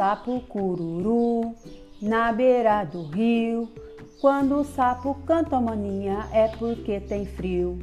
sapo cururu na beira do rio. Quando o sapo canta maninha é porque tem frio.